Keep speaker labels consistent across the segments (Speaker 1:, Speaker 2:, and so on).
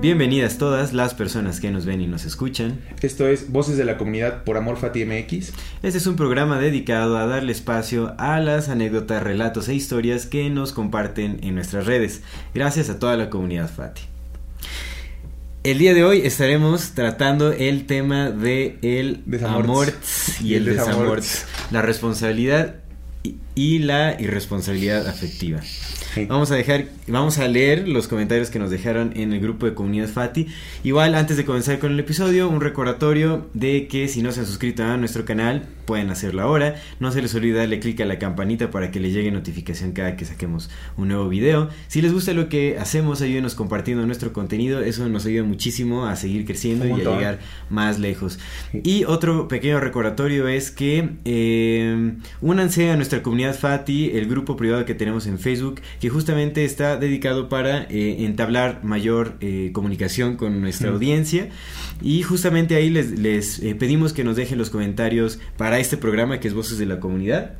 Speaker 1: Bienvenidas todas las personas que nos ven y nos escuchan.
Speaker 2: Esto es Voces de la Comunidad por Amor Fati MX.
Speaker 1: Este es un programa dedicado a darle espacio a las anécdotas, relatos e historias que nos comparten en nuestras redes. Gracias a toda la comunidad Fati. El día de hoy estaremos tratando el tema de el
Speaker 2: Desamorts.
Speaker 1: y el
Speaker 2: El desamorts.
Speaker 1: la responsabilidad y la irresponsabilidad afectiva.
Speaker 2: Sí.
Speaker 1: Vamos a dejar, vamos a leer los comentarios que nos dejaron en el grupo de comunidad Fati. Igual, antes de comenzar con el episodio, un recordatorio de que si no se han suscrito a nuestro canal, pueden hacerlo ahora. No se les olvide darle clic a la campanita para que les llegue notificación cada que saquemos un nuevo video. Si les gusta lo que hacemos, ayúdenos compartiendo nuestro contenido. Eso nos ayuda muchísimo a seguir creciendo y a llegar más lejos. Y otro pequeño recordatorio es que eh, únanse a nuestra comunidad Fati, el grupo privado que tenemos en Facebook, que justamente está dedicado para eh, entablar mayor eh, comunicación con nuestra
Speaker 2: Mm.
Speaker 1: audiencia. Y justamente ahí les, les, eh, pedimos que nos dejen los comentarios para este programa que es Voces de la Comunidad.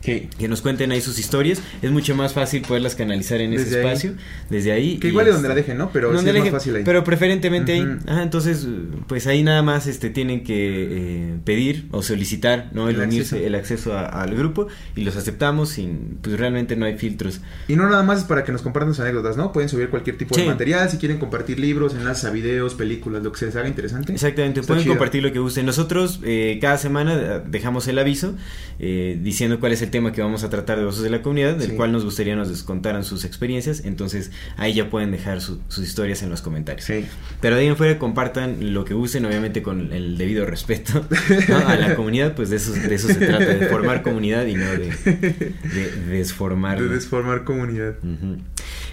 Speaker 2: Sí.
Speaker 1: Que nos cuenten ahí sus historias. Es mucho más fácil poderlas canalizar en ese
Speaker 2: ahí.
Speaker 1: espacio. Desde ahí.
Speaker 2: Que igual es
Speaker 1: este-
Speaker 2: donde la dejen, ¿no? Pero sí es más fácil ahí.
Speaker 1: Pero preferentemente ahí.
Speaker 2: Ujú.
Speaker 1: Ajá, entonces, pues ahí nada más este tienen que eh, pedir o solicitar, ¿no? El,
Speaker 2: El
Speaker 1: unirse,
Speaker 2: acceso.
Speaker 1: el acceso a- al grupo y los aceptamos sin, pues realmente no hay filtros.
Speaker 2: Y no nada más es para que nos compartan sus anécdotas, ¿no? Pueden subir cualquier tipo
Speaker 1: Sí.
Speaker 2: de material, si quieren compartir libros, enlaces a videos, películas, lo que se les haga interesante.
Speaker 1: Exactamente,
Speaker 2: Está
Speaker 1: pueden
Speaker 2: chido.
Speaker 1: compartir lo que gusten. Nosotros eh, cada semana eh, dejamos el aviso eh, diciendo cuál es el tema que vamos a tratar de Voces de la Comunidad, del
Speaker 2: Sí.
Speaker 1: cual nos gustaría nos contaran sus experiencias. Entonces ahí ya pueden dejar su- sus historias en los comentarios.
Speaker 2: Sí.
Speaker 1: Pero de ahí en fuera compartan lo que gusten, obviamente con el debido respeto ¿no? a la comunidad, pues de eso, de eso se trata, de formar comunidad y no de, de desformarla.
Speaker 2: De desformar comunidad.
Speaker 1: Ujú.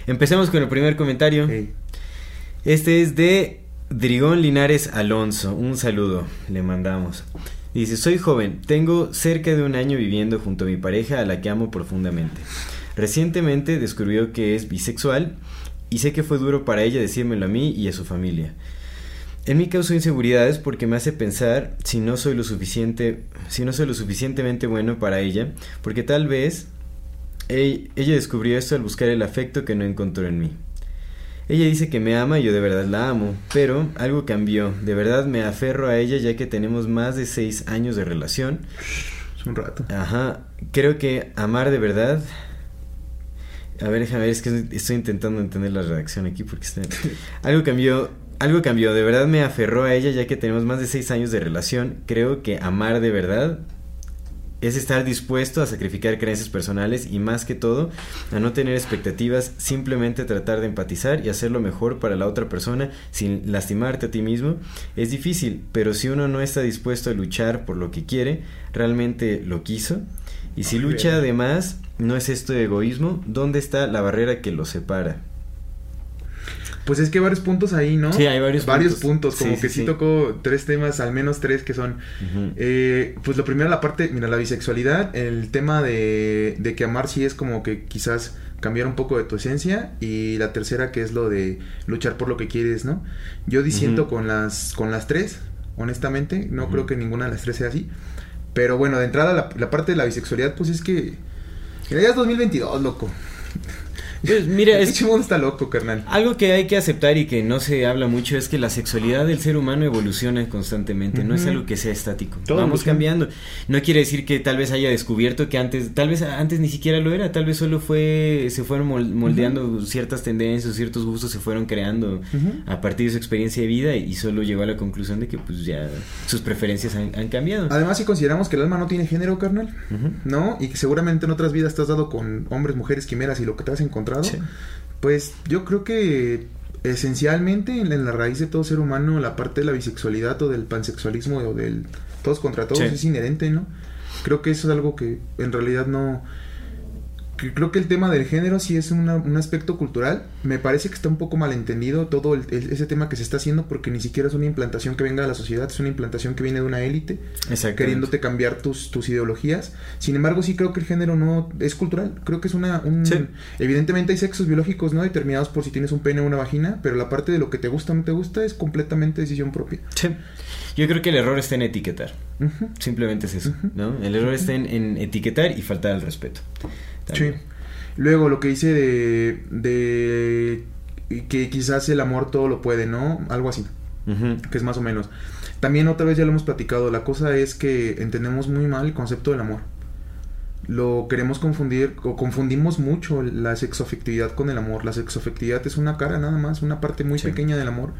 Speaker 1: Empecemos con el primer comentario. Este es de Drigón Linares Alonso. Un saludo, le mandamos. Dice, soy joven, tengo cerca de un año viviendo junto a mi pareja a la que amo profundamente. Recientemente descubrió que es bisexual y sé que fue duro para ella decírmelo a mí y a su familia. En mí causó inseguridades porque me hace pensar si no soy lo suficiente, si no soy lo suficientemente bueno para ella, porque tal vez ella descubrió esto al buscar el afecto que no encontró en mí. Ella dice que me ama y yo de verdad la amo, pero algo cambió. De verdad me aferro a ella ya que tenemos más de seis años de relación.
Speaker 2: Es un rato.
Speaker 1: Ajá, creo que amar de verdad... A ver, déjame ver, es que estoy intentando entender la redacción aquí porque está... Algo cambió, algo cambió, de verdad me aferró a ella ya que tenemos más de seis años de relación. Creo que amar de verdad es estar dispuesto a sacrificar creencias personales y más que todo a no tener expectativas, simplemente tratar de empatizar y hacer lo mejor para la otra persona sin lastimarte a ti mismo. Es difícil, pero si uno no está dispuesto a luchar por lo que quiere, realmente lo quiso. Y si lucha además, no es esto de egoísmo, ¿dónde está la barrera que lo separa?
Speaker 2: Pues es que hay varios puntos ahí, ¿no?
Speaker 1: Sí, hay varios
Speaker 2: Varios
Speaker 1: puntos.
Speaker 2: puntos, como
Speaker 1: Sí,
Speaker 2: que
Speaker 1: sí,
Speaker 2: sí, tocó tres temas, al menos tres que son...
Speaker 1: Ujú.
Speaker 2: Eh, pues lo primero, la parte, mira, la bisexualidad, el tema de, de que amar sí es como que quizás cambiar un poco de tu esencia y la tercera que es lo de luchar por lo que quieres, ¿no? Yo disiento
Speaker 1: Ujú.
Speaker 2: con las con las tres, honestamente, no
Speaker 1: Ujú.
Speaker 2: creo que ninguna de las tres sea así, pero bueno, de entrada la, la parte de la bisexualidad pues es que ya es 2022, loco.
Speaker 1: Pues, mira, es,
Speaker 2: mundo está loco, carnal.
Speaker 1: Algo que hay que aceptar y que no se habla mucho es que la sexualidad del ser humano evoluciona constantemente, no es algo que sea estático.
Speaker 2: Todo
Speaker 1: Vamos
Speaker 2: evoluciona.
Speaker 1: cambiando. No quiere decir que tal vez haya descubierto que antes, tal vez antes ni siquiera lo era, tal vez solo fue, se fueron mol- moldeando ciertas tendencias, ciertos gustos se fueron creando a partir de su experiencia de vida y solo llegó a la conclusión de que pues ya sus preferencias han, han cambiado.
Speaker 2: Además, si consideramos que el alma no tiene género, carnal. ¿no? Y que seguramente en otras vidas te has dado con hombres, mujeres, quimeras y lo que te has encontrado,
Speaker 1: Sí.
Speaker 2: pues yo creo que esencialmente en la, raíz de todo ser humano la parte de la bisexualidad o del pansexualismo o del todos contra todos
Speaker 1: Sí.
Speaker 2: es inherente, ¿no? Creo que eso es algo que en realidad no creo que el tema del género sí es una- un aspecto cultural. Me parece que está un poco malentendido todo el- el- ese tema que se está haciendo porque ni siquiera es una implantación que venga de la sociedad, es una implantación que viene de una élite queriéndote cambiar tus, tus ideologías. Sin embargo, sí creo que el género no es cultural. Creo que es una... un-
Speaker 1: Sí.
Speaker 2: Evidentemente hay sexos biológicos no determinados por si tienes un pene o una vagina, pero la parte de lo que te gusta o no te gusta es completamente decisión propia.
Speaker 1: Sí. Yo creo que el error está en etiquetar. Simplemente es eso, ¿no? El error está en, en etiquetar y faltar al respeto.
Speaker 2: Sí. Luego lo que dice de, de que quizás el amor todo lo puede, ¿no? Algo así, que es más o menos. También otra vez ya lo hemos platicado, la cosa es que entendemos muy mal el concepto del amor. Lo queremos confundir o confundimos mucho la sexoafectividad con el amor. La sexoafectividad es una cara nada más, una parte muy
Speaker 1: Sí.
Speaker 2: pequeña del amor.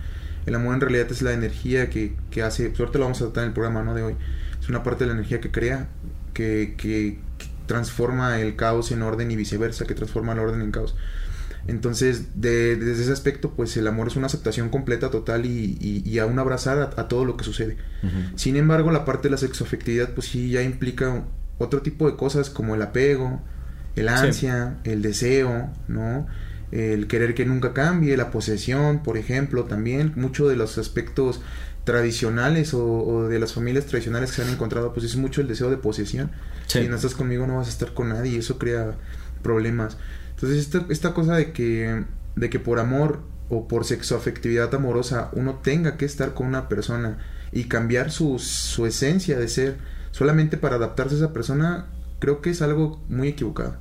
Speaker 2: El amor en realidad es la energía que, que hace, suerte lo vamos a tratar en el programa ¿no? de hoy. Es una parte de la energía que crea, que- que transforma el caos en orden y viceversa, que transforma el orden en caos. Entonces, de- desde ese aspecto, pues el amor es una aceptación completa, total y, y, y a un abrazar a, a todo lo que sucede. Sin embargo, la parte de la sexoafectividad, pues sí, ya implica otro tipo de cosas como el apego, el
Speaker 1: Sí.
Speaker 2: ansia, el deseo, ¿no? El querer que nunca cambie, la posesión, por ejemplo, también. Muchos de los aspectos tradicionales o, o de las familias tradicionales que se han encontrado, pues es mucho el deseo de posesión.
Speaker 1: Sí.
Speaker 2: Si no estás conmigo, no vas a estar con nadie y eso crea problemas. Entonces, esta, esta cosa de que, de que por amor o por sexoafectividad amorosa uno tenga que estar con una persona y cambiar su, su esencia de ser solamente para adaptarse a esa persona, creo que es algo muy equivocado.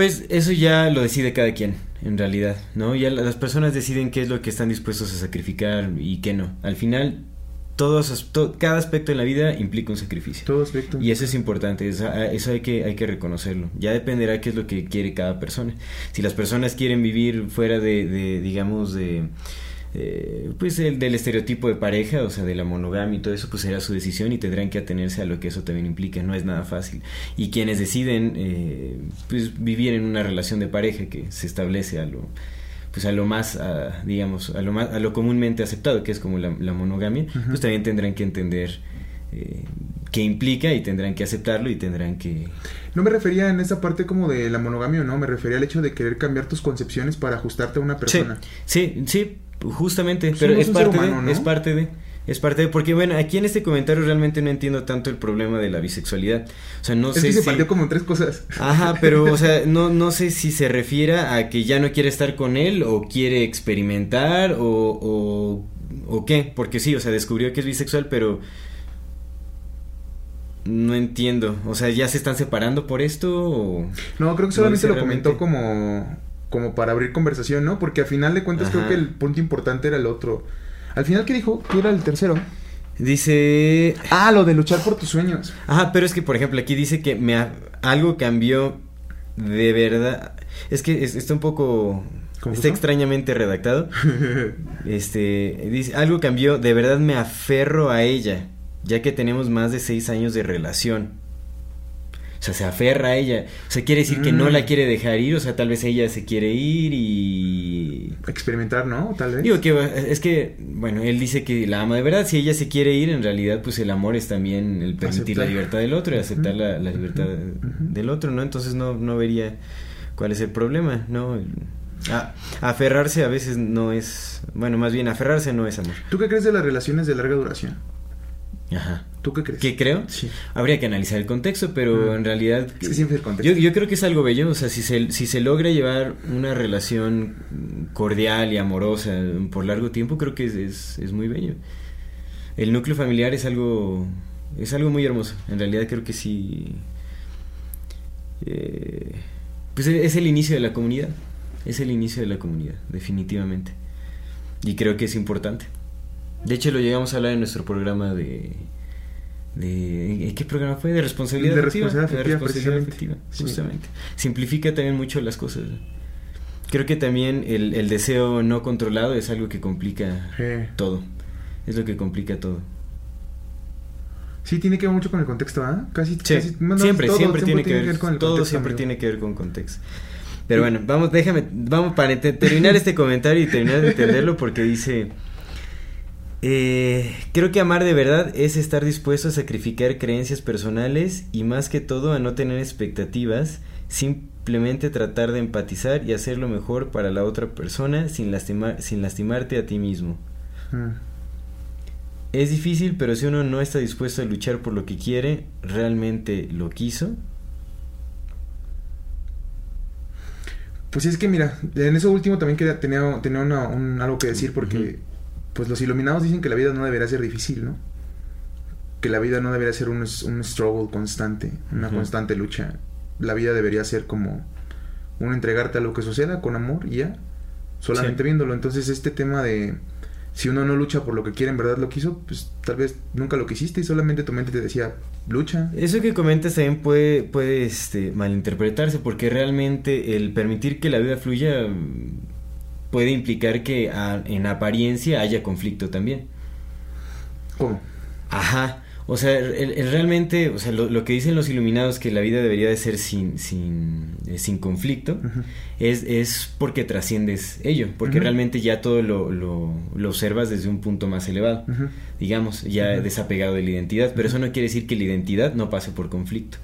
Speaker 1: Pues eso ya lo decide cada quien, en realidad, ¿no? Ya la- las personas deciden qué es lo que están dispuestos a sacrificar y qué no. Al final, todos, to- cada aspecto en la vida implica un sacrificio.
Speaker 2: Todo aspecto.
Speaker 1: Y eso es importante, eso, eso hay, que, hay que reconocerlo. Ya dependerá qué es lo que quiere cada persona. Si las personas quieren vivir fuera de, de digamos, de... eh, pues el, del estereotipo de pareja, o sea, de la monogamia y todo eso, pues será su decisión y tendrán que atenerse a lo que eso también implica, no es nada fácil. Y quienes deciden, eh, pues, vivir en una relación de pareja que se establece a lo, pues, a lo más, a, digamos, a lo más, a lo comúnmente aceptado, que es como la, la monogamia, pues también tendrán que entender eh, qué implica y tendrán que aceptarlo y tendrán que...
Speaker 2: No me refería en esa parte como de la monogamia o no, me refería al hecho de querer cambiar tus concepciones para ajustarte a una persona.
Speaker 1: Sí, sí, sí, justamente,
Speaker 2: Pues
Speaker 1: pero es parte
Speaker 2: humano,
Speaker 1: de,
Speaker 2: ¿no?
Speaker 1: es parte de, es parte de, porque bueno, aquí en este comentario realmente no entiendo tanto el problema de la bisexualidad, o sea, no
Speaker 2: es
Speaker 1: sé
Speaker 2: que se
Speaker 1: si...
Speaker 2: partió como en tres cosas.
Speaker 1: Ajá, pero, o sea, no, no sé si se refiere a que ya no quiere estar con él o quiere experimentar o, o, o qué, porque sí, o sea, descubrió que es bisexual, pero no entiendo, o sea, ¿ya se están separando por esto o...?
Speaker 2: No, creo que solamente lo comentó como, como para abrir conversación, ¿no? Porque al final de cuentas creo que el punto importante era el otro. Al final, ¿qué dijo? ¿Qué era el tercero?
Speaker 1: Dice...
Speaker 2: Ah, lo de luchar por tus sueños.
Speaker 1: Ajá, pero es que, por ejemplo, aquí dice que me ha- algo cambió de verdad. Es que es- está un poco... Está extrañamente redactado. Este, dice, algo cambió, de verdad me aferro a ella, ya que tenemos más de seis años de relación. O sea, se aferra a ella. O sea, quiere decir que no
Speaker 2: Mm.
Speaker 1: la quiere dejar ir, o sea, tal vez ella se quiere ir y...
Speaker 2: Experimentar, ¿no? Tal vez.
Speaker 1: Digo que es que, bueno, él dice que la ama de verdad, si ella se quiere ir, en realidad pues el amor es también el permitir la libertad del otro y aceptar la, la libertad del otro, ¿no? Entonces no, no vería cuál es el problema, ¿no? A- aferrarse a veces no es, bueno, más bien aferrarse no es amor.
Speaker 2: ¿Tú qué crees de las relaciones de larga duración?
Speaker 1: Ajá.
Speaker 2: ¿Tú qué crees?
Speaker 1: ¿Qué creo?
Speaker 2: Sí.
Speaker 1: Habría que analizar el contexto, pero
Speaker 2: Mm.
Speaker 1: en realidad...
Speaker 2: Es que siempre el contexto.
Speaker 1: Yo, yo creo que es algo bello, o sea, si se, si se logra llevar una relación cordial y amorosa por largo tiempo, creo que es, es, es muy bello. El núcleo familiar es algo, es algo muy hermoso, en realidad creo que sí... eh, pues es es el inicio de la comunidad, es el inicio de la comunidad, definitivamente. Y creo que es importante. De hecho, lo llegamos a hablar en nuestro programa de... de ¿en ¿Qué programa fue? De responsabilidad
Speaker 2: De
Speaker 1: afectiva.
Speaker 2: responsabilidad
Speaker 1: de
Speaker 2: afectiva,
Speaker 1: responsabilidad
Speaker 2: precisamente.
Speaker 1: afectiva,
Speaker 2: Sí.
Speaker 1: justamente. Simplifica también mucho las cosas. Creo que también el, el deseo no controlado es algo que complica
Speaker 2: Sí.
Speaker 1: todo. Es lo que complica todo.
Speaker 2: Sí, tiene que ver mucho con el contexto, ¿ah? Casi,
Speaker 1: Sí,
Speaker 2: casi no, no,
Speaker 1: siempre,
Speaker 2: todo
Speaker 1: siempre tiene que ver,
Speaker 2: con el
Speaker 1: todo
Speaker 2: contexto,
Speaker 1: siempre
Speaker 2: amigo.
Speaker 1: tiene que ver con contexto. Pero bueno, vamos, déjame, vamos para terminar este comentario y terminar de entenderlo porque dice, Eh, creo que amar de verdad es estar dispuesto a sacrificar creencias personales y más que todo a no tener expectativas, simplemente tratar de empatizar y hacer lo mejor para la otra persona sin, lastimar, sin lastimarte a ti mismo.
Speaker 2: Mm.
Speaker 1: Es difícil, pero si uno no está dispuesto a luchar por lo que quiere, realmente lo quiso.
Speaker 2: Pues es que mira, en eso último también quería, tenía, tenía una- un- algo que decir porque. Pues los iluminados dicen que la vida no debería ser difícil, ¿no? Que la vida no debería ser un, un struggle constante, una constante lucha. La vida debería ser como un entregarte a lo que suceda con amor y ya, solamente
Speaker 1: Sí.
Speaker 2: viéndolo. Entonces este tema de si uno no lucha por lo que quiere, en verdad lo quiso, pues tal vez nunca lo quisiste y solamente tu mente te decía, lucha.
Speaker 1: Eso que comentas también puede, puede este, malinterpretarse porque realmente el permitir que la vida fluya puede implicar que a- en apariencia haya conflicto también.
Speaker 2: ¿Cómo?
Speaker 1: Ajá. O sea, el- el realmente, o sea, lo, lo que dicen los iluminados que la vida debería de ser sin, sin, eh, sin conflicto, es, es porque trasciendes ello, porque realmente ya todo lo, lo, lo observas desde un punto más elevado, digamos, ya desapegado de la identidad, pero eso no quiere decir que la identidad no pase por conflicto.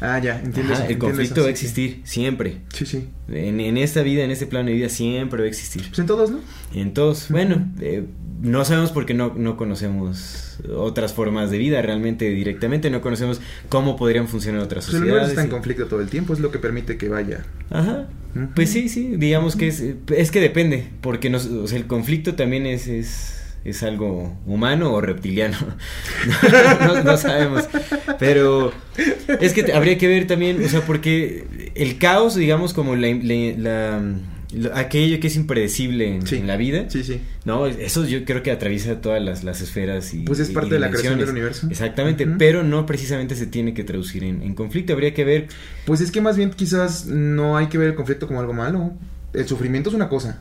Speaker 2: Ah, ya, entiendo.
Speaker 1: Ajá, el conflicto va a existir siempre.
Speaker 2: Sí, sí.
Speaker 1: En, en esta vida, en este plano de vida, siempre va a existir.
Speaker 2: Pues en todos, ¿no?
Speaker 1: En todos, bueno, eh, no sabemos porque no, no conocemos otras formas de vida realmente directamente, no conocemos cómo podrían funcionar otras
Speaker 2: Pues el
Speaker 1: sociedades.
Speaker 2: está en conflicto todo el tiempo, es lo que permite que vaya.
Speaker 1: Ajá. Pues sí, sí, digamos que es, es que depende, porque nos, o sea, el conflicto también es, es, es algo humano o reptiliano. no, no sabemos. Pero es que habría que ver también, o sea, porque el caos, digamos, como la, la- la- lo- aquello que es impredecible en,
Speaker 2: Sí.
Speaker 1: en la vida,
Speaker 2: Sí, sí.
Speaker 1: no, eso yo creo que atriviesa todas las, las esferas y
Speaker 2: Pues es parte de la creación del universo.
Speaker 1: Exactamente, pero no precisamente se tiene que traducir en, en conflicto. Habría que ver
Speaker 2: Pues es que más bien quizás no hay que ver el conflicto como algo malo. El sufrimiento es una cosa.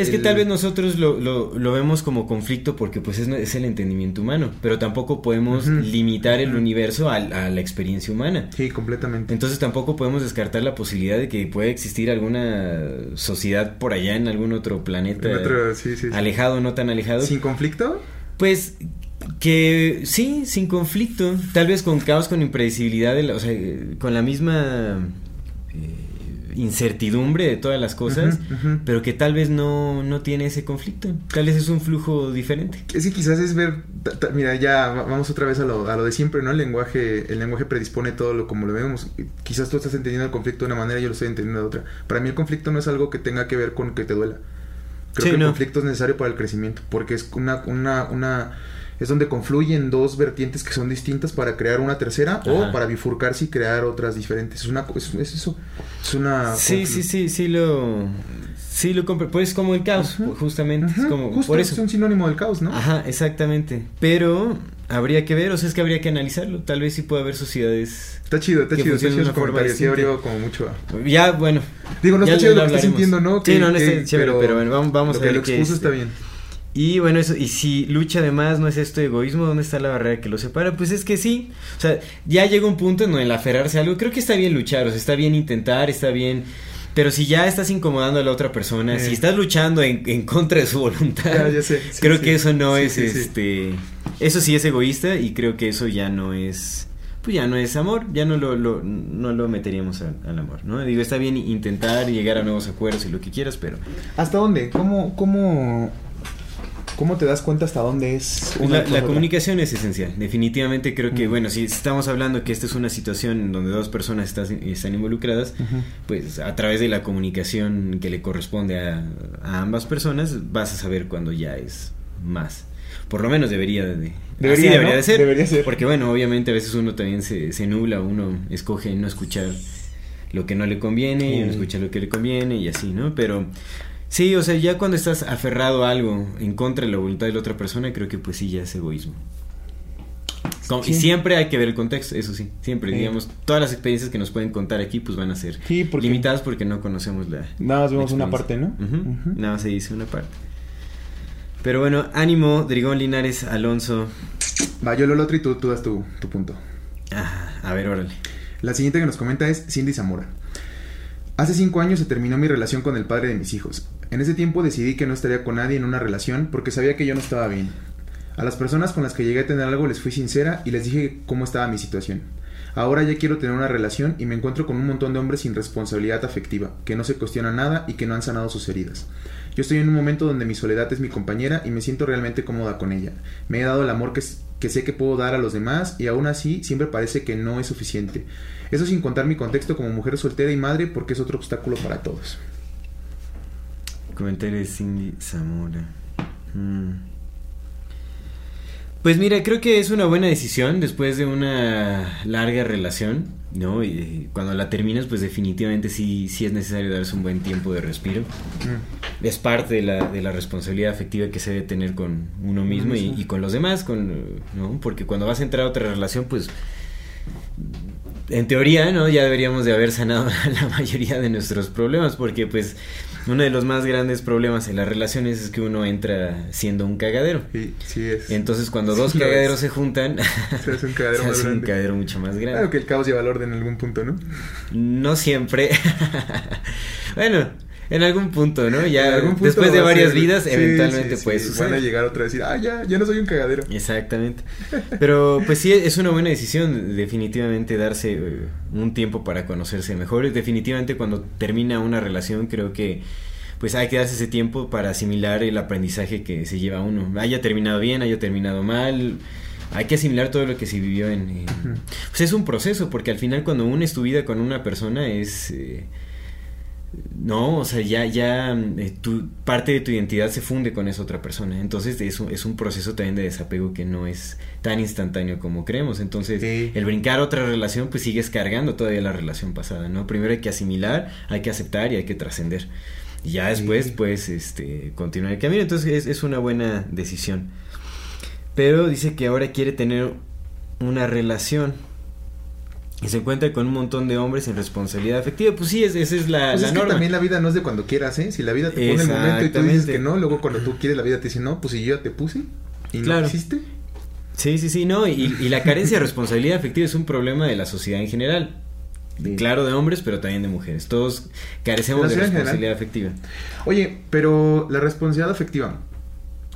Speaker 1: Es que tal vez nosotros lo, lo, lo vemos como conflicto porque pues es, es el entendimiento humano, pero tampoco podemos limitar el universo a, a la experiencia humana.
Speaker 2: Sí, completamente.
Speaker 1: Entonces tampoco podemos descartar la posibilidad de que pueda existir alguna sociedad por allá en algún otro planeta
Speaker 2: En otro- sí, sí, sí.
Speaker 1: alejado, no tan alejado.
Speaker 2: ¿Sin conflicto?
Speaker 1: Pues que sí, sin conflicto, tal vez con caos, con impredecibilidad, de la- o sea, con la misma eh, incertidumbre de todas las cosas, pero que tal vez no, no tiene ese conflicto, tal vez es un flujo diferente.
Speaker 2: Es que quizás es ver, ta- ta- mira, ya va- vamos otra vez a lo, a lo de siempre, ¿no? El lenguaje, el lenguaje predispone todo lo como lo vemos. Quizás tú estás entendiendo el conflicto de una manera y yo lo estoy entendiendo de otra. Para mí el conflicto no es algo que tenga que ver con que te duela. Creo
Speaker 1: Sí,
Speaker 2: que el
Speaker 1: no.
Speaker 2: conflicto es necesario para el crecimiento, porque es una, una, una, es donde confluyen dos vertientes que son distintas para crear una tercera o
Speaker 1: Ajá.
Speaker 2: para bifurcarse y crear otras diferentes. Es una, es, es eso, es una.
Speaker 1: Sí, sí, sí, sí lo... Sí lo compro, pues como el caos,
Speaker 2: Ujú.
Speaker 1: justamente, es como
Speaker 2: justo,
Speaker 1: por eso.
Speaker 2: es un sinónimo del caos, ¿no?
Speaker 1: Ajá, exactamente. Pero habría que ver, o sea, es que habría que analizarlo. Tal vez sí puede haber sociedades.
Speaker 2: Está chido, está
Speaker 1: Que
Speaker 2: chido, está chido su comentario. Sí, abrió como mucho. a-
Speaker 1: Ya, bueno.
Speaker 2: Digo, no está chido lo que estás
Speaker 1: hablaremos.
Speaker 2: sintiendo, ¿no?
Speaker 1: Sí,
Speaker 2: Que-
Speaker 1: no, no
Speaker 2: que-
Speaker 1: está chévere, pero bueno, vamos, vamos
Speaker 2: lo
Speaker 1: a
Speaker 2: que
Speaker 1: ver
Speaker 2: lo
Speaker 1: qué
Speaker 2: expuso
Speaker 1: es.
Speaker 2: está bien.
Speaker 1: Y bueno, eso, y si lucha además no es esto de egoísmo, ¿dónde está la barrera que lo separa? Pues es que sí. O sea, ya llega un punto en donde el aferrarse a algo, creo que está bien luchar, o sea, está bien intentar, está bien. Pero si ya estás incomodando a la otra persona,
Speaker 2: Eh.
Speaker 1: si estás luchando en, en contra de su voluntad,
Speaker 2: Ya, ya sé, sí,
Speaker 1: creo
Speaker 2: sí.
Speaker 1: que eso no es este. Eso sí es egoísta y creo que eso ya no es. Pues ya no es amor, ya no lo, lo- no lo meteríamos al, al amor, ¿no? Digo, está bien intentar y llegar a nuevos acuerdos y lo que quieras, pero.
Speaker 2: ¿Hasta dónde? ¿Cómo, cómo, cómo te das cuenta hasta dónde es una
Speaker 1: La, la comunicación es esencial. Definitivamente creo que, bueno, si estamos hablando que esta es una situación donde dos personas estás- están involucradas, pues a través de la comunicación que le corresponde a, a ambas personas, vas a saber cuando ya es más. Por lo menos debería de...
Speaker 2: Debería,
Speaker 1: así debería
Speaker 2: ¿no?
Speaker 1: de ser.
Speaker 2: Debería ser.
Speaker 1: Porque bueno, obviamente a veces uno también se, se nubla, uno escoge no escuchar lo que no le conviene y uno escucha lo que le conviene y así, ¿no? Pero sí, o sea, ya cuando estás aferrado a algo en contra de la voluntad de la otra persona, creo que pues sí ya es egoísmo. Como- Y siempre hay que ver el contexto, eso sí, siempre,
Speaker 2: Sí.
Speaker 1: digamos, todas las experiencias que nos pueden contar aquí pues van a ser
Speaker 2: Sí, porque
Speaker 1: limitadas porque no conocemos la...
Speaker 2: nada más vemos una parte. ¿no?
Speaker 1: Nada más se dice una parte. Pero bueno, ánimo, Drigón Linares, Alonso.
Speaker 2: Va, yo lo otro y tú, tú das tu, tu punto.
Speaker 1: Ah, a ver, órale.
Speaker 2: La siguiente que nos comenta es Cindy Zamora. Hace cinco años se terminó mi relación con el padre de mis hijos. En ese tiempo decidí que no estaría con nadie en una relación porque sabía que yo no estaba bien. A las personas con las que llegué a tener algo les fui sincera y les dije cómo estaba mi situación. Ahora ya quiero tener una relación y me encuentro con un montón de hombres sin responsabilidad afectiva, que no se cuestionan nada y que no han sanado sus heridas. Yo estoy en un momento donde mi soledad es mi compañera y me siento realmente cómoda con ella. Me he dado el amor que, que sé que puedo dar a los demás y aún así siempre parece que no es suficiente. Eso sin contar mi contexto como mujer soltera y madre porque es otro obstáculo para todos.
Speaker 1: Comentario de Cindy Zamora. Mm. Pues mira, creo que es una buena decisión después de una larga relación, ¿no? Y cuando la terminas, pues definitivamente sí, sí es necesario darse un buen tiempo de respiro. Mm. Es parte de la, de la responsabilidad afectiva que se debe tener con uno mismo y, y, con los demás, con, ¿no? Porque cuando vas a entrar a otra relación, pues en teoría, ¿no? Ya deberíamos de haber sanado la mayoría de nuestros problemas, porque pues uno de los más grandes problemas en las relaciones es que uno entra siendo un cagadero.
Speaker 2: Sí, sí es.
Speaker 1: Entonces cuando dos cagaderos se juntan,
Speaker 2: se hace un cagadero,
Speaker 1: se
Speaker 2: más
Speaker 1: hace un
Speaker 2: grande.
Speaker 1: cagadero mucho más grande.
Speaker 2: Claro que el caos lleva al orden en algún punto, ¿no?
Speaker 1: No siempre. bueno, en algún punto, ¿no? Ya
Speaker 2: En algún punto
Speaker 1: después de varias
Speaker 2: ser-
Speaker 1: vidas,
Speaker 2: sí,
Speaker 1: eventualmente
Speaker 2: sí,
Speaker 1: puede
Speaker 2: sí.
Speaker 1: suceder.
Speaker 2: Van a llegar otra vez y decir, ah, ya, ya no soy un cagadero.
Speaker 1: Exactamente. Pero pues sí, es una buena decisión definitivamente darse eh, un tiempo para conocerse mejor. Definitivamente cuando termina una relación creo que pues hay que darse ese tiempo para asimilar el aprendizaje que se lleva uno. Haya terminado bien, haya terminado mal. Hay que asimilar todo lo que se vivió en... en- Pues es un proceso, porque al final cuando unes tu vida con una persona es... eh, no, o sea, ya, ya eh, tu, parte de tu identidad se funde con esa otra persona. Entonces es un, es un proceso también de desapego que no es tan instantáneo como creemos. Entonces,
Speaker 2: Sí.
Speaker 1: el brincar otra relación, pues sigues cargando todavía la relación pasada, ¿no? Primero hay que asimilar, hay que aceptar y hay que trascender. Y ya después,
Speaker 2: Sí.
Speaker 1: pues, este, continuar el camino. Entonces es, es una buena decisión. Pero dice que ahora quiere tener una relación. Y se encuentra con un montón de hombres en responsabilidad afectiva. Pues sí, es- esa es la,
Speaker 2: Pues
Speaker 1: la
Speaker 2: es que
Speaker 1: norma.
Speaker 2: también la vida no es de cuando quieras, ¿eh? Si la vida te pone el momento y tú dices que no, luego cuando tú quieres la vida te dice no, pues si yo te puse y
Speaker 1: Claro.
Speaker 2: no existe.
Speaker 1: Sí, sí, sí, no, y, y la carencia de responsabilidad afectiva es un problema de la sociedad en general. Claro, de hombres, pero también de mujeres. Todos carecemos de responsabilidad afectiva.
Speaker 2: Oye, pero la responsabilidad afectiva.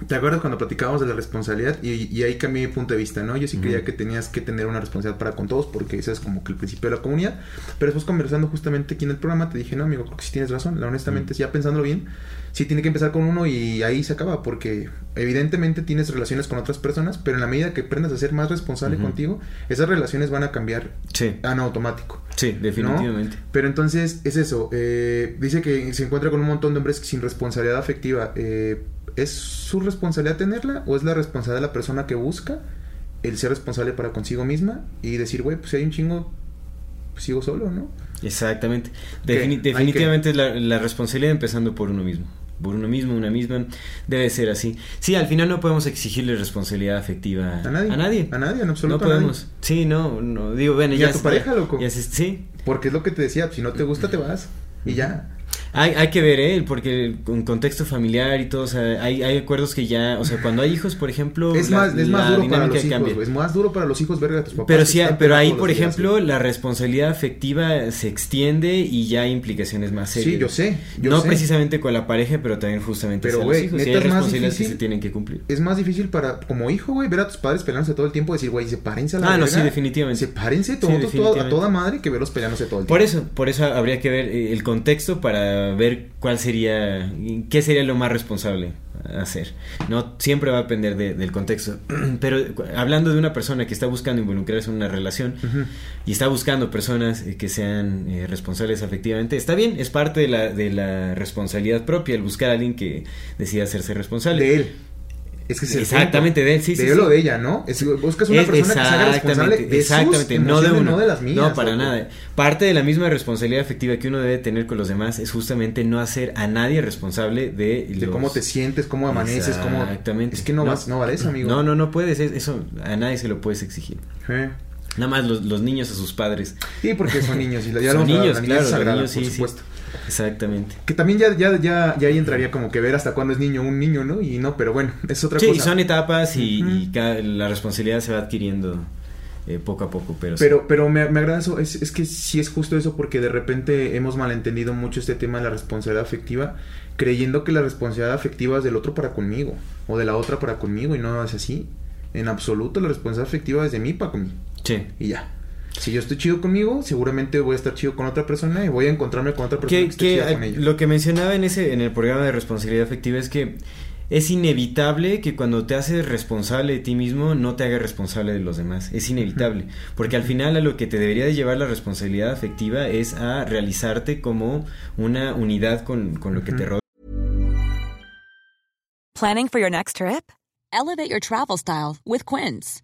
Speaker 2: ¿Te acuerdas cuando platicábamos de la responsabilidad? Y, y ahí cambié mi punto de vista, ¿no? Yo sí
Speaker 1: Ujú.
Speaker 2: creía que tenías que tener una responsabilidad para con todos, porque ese es como que el principio de la comunidad. Pero después conversando justamente aquí en el programa, te dije, no, amigo, creo que sí tienes razón. La, honestamente, ya pensándolo bien, sí tiene que empezar con uno y ahí se acaba, porque evidentemente tienes relaciones con otras personas, pero en la medida que aprendas a ser más responsable
Speaker 1: Ujú.
Speaker 2: contigo, esas relaciones van a cambiar
Speaker 1: Sí,
Speaker 2: en automático.
Speaker 1: sí, definitivamente.
Speaker 2: Pero entonces es eso. eh, dice que se encuentra con un montón de hombres sin responsabilidad afectiva. eh, ¿Es su responsabilidad tenerla o es la responsabilidad de la persona que busca el ser responsable para consigo misma y decir, güey, pues si hay un chingo, pues sigo solo, ¿no?
Speaker 1: Exactamente.
Speaker 2: ¿Qué?
Speaker 1: Defini-
Speaker 2: ¿Hay
Speaker 1: definitivamente es la, la responsabilidad empezando por uno mismo. Por uno mismo, una misma. Debe ser así. Sí, al final no podemos exigirle responsabilidad afectiva
Speaker 2: A nadie.
Speaker 1: A nadie.
Speaker 2: A nadie, en
Speaker 1: no
Speaker 2: absoluto a nadie.
Speaker 1: podemos. Sí, no, no. Digo, bueno,
Speaker 2: ¿Y
Speaker 1: ya
Speaker 2: a tu pareja, loco?
Speaker 1: ya sí,
Speaker 2: Porque es lo que te decía, si no te gusta te vas y ya.
Speaker 1: Hay, hay que ver, ¿eh? Porque con contexto familiar y todo, o sea, hay, hay acuerdos que ya, o sea, cuando hay hijos, por ejemplo,
Speaker 2: Es
Speaker 1: la-
Speaker 2: más, es más duro para los hijos. Es más duro para los hijos verga a tus papás.
Speaker 1: Pero
Speaker 2: que
Speaker 1: sí, pero ahí, por
Speaker 2: días,
Speaker 1: ejemplo,
Speaker 2: güey.
Speaker 1: la responsabilidad afectiva se extiende y ya hay implicaciones más serias.
Speaker 2: Sí, yo sé. Yo
Speaker 1: no
Speaker 2: sé.
Speaker 1: precisamente con la pareja, pero también justamente
Speaker 2: Pero,
Speaker 1: hacia los hijos. Y
Speaker 2: neta
Speaker 1: hay
Speaker 2: es más
Speaker 1: responsabilidades que
Speaker 2: difícil.
Speaker 1: se tienen que cumplir.
Speaker 2: es más difícil para, como hijo, güey, ver a tus padres peleándose todo el tiempo, decir, güey, sepárense a la
Speaker 1: Ah, no, sí, definitivamente.
Speaker 2: Sepárense
Speaker 1: Sí,
Speaker 2: todos, todo- a
Speaker 1: definitivamente.
Speaker 2: toda madre que verlos peleándose todo el tiempo.
Speaker 1: Por eso, por eso habría que ver eh, el contexto para ver cuál sería, qué sería lo más responsable hacer. No siempre va a depender de- del contexto. Pero hablando de una persona que está buscando involucrarse en una relación y está buscando personas eh, que sean eh, responsables afectivamente, está bien, es parte de la, de la responsabilidad propia el buscar a alguien que decida hacerse responsable.
Speaker 2: De él. Es que es
Speaker 1: Exactamente, de él, sí, sí,
Speaker 2: De él o
Speaker 1: sí.
Speaker 2: de ella, ¿no? Es, buscas una
Speaker 1: Es-
Speaker 2: persona que se haga responsable de
Speaker 1: exactamente,
Speaker 2: sus
Speaker 1: no de uno,
Speaker 2: no de las mías.
Speaker 1: No, para
Speaker 2: loco.
Speaker 1: nada. Parte de la misma responsabilidad afectiva que uno debe tener con los demás es justamente no hacer a nadie responsable de,
Speaker 2: De
Speaker 1: los-
Speaker 2: cómo te sientes, cómo amaneces, cómo...
Speaker 1: Exactamente.
Speaker 2: Es que no, vas, no vales, amigo.
Speaker 1: No, no, no puedes, es- eso a nadie se lo puedes exigir.
Speaker 2: Eh.
Speaker 1: Nada más los, los niños a sus padres.
Speaker 2: Sí, porque son niños. Y ya
Speaker 1: Son
Speaker 2: lo
Speaker 1: niños, claro, los niños,
Speaker 2: por
Speaker 1: sí, sí. Exactamente.
Speaker 2: Que también ya, ya, ya, ya ahí entraría como que ver hasta cuándo es niño un niño, ¿no? Y no, pero bueno, es otra
Speaker 1: Sí,
Speaker 2: cosa.
Speaker 1: y son etapas y, cada- la responsabilidad se va adquiriendo eh, poco a poco, pero...
Speaker 2: Pero, pero me, me agrada eso, es, es que sí es justo eso porque de repente hemos malentendido mucho este tema de la responsabilidad afectiva, creyendo que la responsabilidad afectiva es del otro para conmigo, o de la otra para conmigo, y no es así. En absoluto, la responsabilidad afectiva es de mí para conmigo.
Speaker 1: Sí.
Speaker 2: Y ya. Si yo estoy chido conmigo, seguramente voy a estar chido con otra persona y voy a encontrarme con otra persona que,
Speaker 1: que,
Speaker 2: esté chida
Speaker 1: que
Speaker 2: con ella.
Speaker 1: lo que mencionaba en ese en el programa de responsabilidad afectiva es que es inevitable que cuando te haces responsable de ti mismo no te hagas responsable de los demás. Es inevitable. Porque al final a lo que te debería de llevar la responsabilidad afectiva es a realizarte como una unidad con, con lo que te rodea.
Speaker 3: Planning for your next trip? Elevate your travel style with Quince.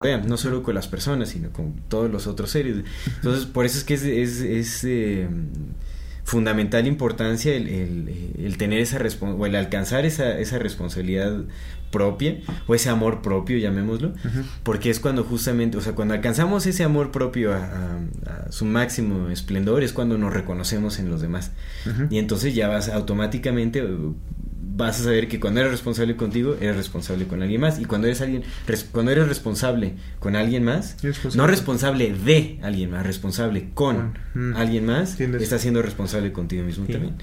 Speaker 1: no solo con las personas, sino con todos los otros seres. Entonces, por eso es que es, es, es eh, fundamental importancia el, el, el tener esa o el alcanzar esa, esa responsabilidad propia o ese amor propio, llamémoslo, porque es cuando justamente, o sea, cuando alcanzamos ese amor propio a, a- a su máximo esplendor es cuando nos reconocemos en los demás. Y entonces ya vas automáticamente vas a saber que cuando eres responsable contigo, eres responsable con alguien más y cuando eres alguien res- cuando eres responsable con alguien más, no responsable de alguien más, responsable con
Speaker 2: mm.
Speaker 1: alguien más,
Speaker 2: Entiendo eso.
Speaker 1: estás siendo responsable contigo mismo
Speaker 2: Sí.
Speaker 1: también.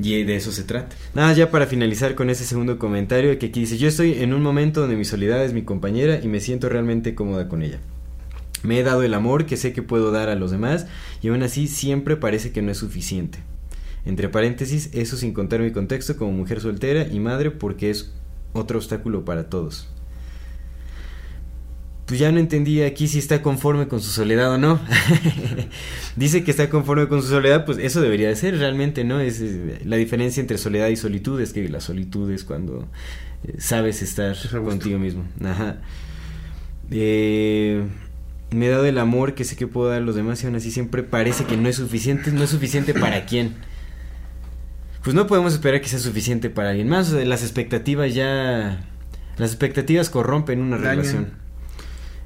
Speaker 1: Y de eso se trata. Nada, ya para finalizar con ese segundo comentario que aquí dice, yo estoy en un momento donde mi soledad es mi compañera y me siento realmente cómoda con ella. Me he dado el amor que sé que puedo dar a los demás y aún así siempre parece que no es suficiente. Entre paréntesis, eso sin contar mi contexto como mujer soltera y madre porque es otro obstáculo para todos. Pues ya no entendí aquí si está conforme con su soledad o no. Dice que está conforme con su soledad, pues eso debería de ser realmente, ¿no? Es, es- la diferencia entre soledad y solitud es que la solitud es cuando eh, sabes estar contigo mismo. Ajá. Eh, me he dado el amor que sé que puedo dar a los demás y aún así siempre parece que no es suficiente. ¿No es suficiente para quién? Pues no podemos esperar que sea suficiente para alguien más. o sea, las expectativas ya... Las expectativas corrompen una
Speaker 2: Dañan.
Speaker 1: relación.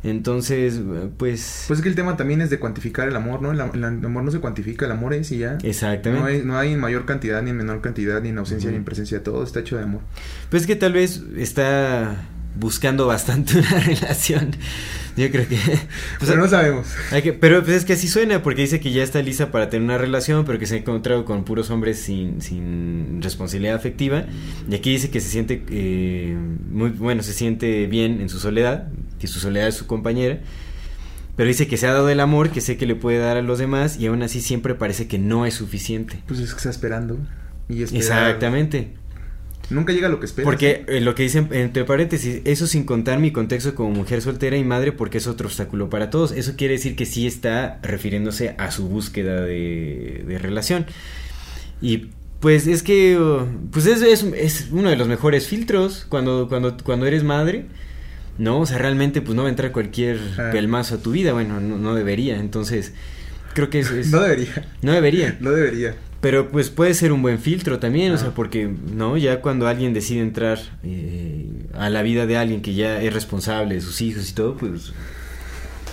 Speaker 1: Entonces, pues...
Speaker 2: Pues es que el tema también es de cuantificar el amor, ¿no? El, am- el amor no se cuantifica, el amor es y ya.
Speaker 1: Exactamente.
Speaker 2: No hay, no hay mayor cantidad, ni en menor cantidad, ni en ausencia, ni en presencia. Todo está hecho de amor.
Speaker 1: Pues que tal vez está buscando bastante una relación. Yo creo que... pues,
Speaker 2: Pero no sabemos.
Speaker 1: hay que- pero pues es que así suena, porque dice que ya está lista para tener una relación, pero que se ha encontrado con puros hombres sin, sin responsabilidad afectiva. Y aquí dice que se siente eh, muy bueno, se siente bien en su soledad, que su soledad es su compañera. Pero dice que se ha dado el amor que sé que le puede dar a los demás y aún así siempre parece que no es suficiente.
Speaker 2: Pues es que está esperando. Y esperar-
Speaker 1: Exactamente.
Speaker 2: Nunca llega a lo que espera.
Speaker 1: Porque eh, lo que dicen, entre paréntesis, eso sin contar mi contexto como mujer soltera y madre, porque es otro obstáculo para todos. Eso quiere decir que sí está refiriéndose a su búsqueda de, de relación. Y pues es que, uh, pues es, es, es uno de los mejores filtros cuando, cuando, cuando eres madre. No, o sea, realmente pues no va a entrar cualquier
Speaker 2: Ah.
Speaker 1: pelmazo a tu vida. Bueno, no, no debería. Entonces, creo que es... es-
Speaker 2: No debería.
Speaker 1: no debería.
Speaker 2: No debería.
Speaker 1: Pero pues puede ser un buen filtro también, o sea, porque, ¿no? Ya cuando alguien decide entrar eh, a la vida de alguien que ya es responsable de sus hijos y todo, pues,